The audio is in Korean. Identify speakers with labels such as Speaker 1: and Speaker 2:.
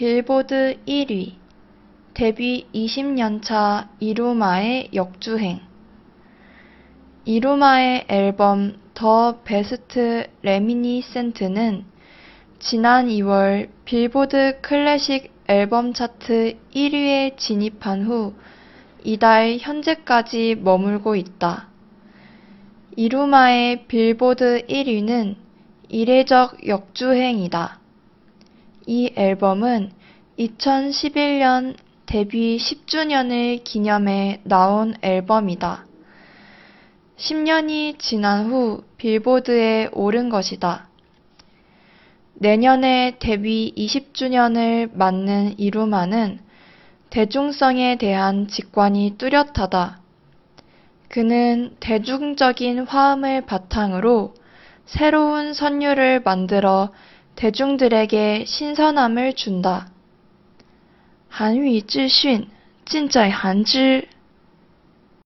Speaker 1: 빌보드 1위, 데뷔 20년차 이루마의 역주행. 이루마의 앨범 The Best Reminiscent는 지난 2월 빌보드 클래식 앨범 차트 1위에 진입한 후 이달 현재까지 머물고 있다. 이루마의 빌보드 1위는 이례적 역주행이다. 이 앨범은 2011년 데뷔 10주년을 기념해 나온 앨범이다. 10년이 지난 후 빌보드에 오른 것이다. 내년에 데뷔 20주년을 맞는 이루마는 대중성에 대한 직관이 뚜렷하다. 그는 대중적인 화음을 바탕으로 새로운 선율을 만들어 대중들에게 신선함을 준다. 韩语资讯尽在韩知。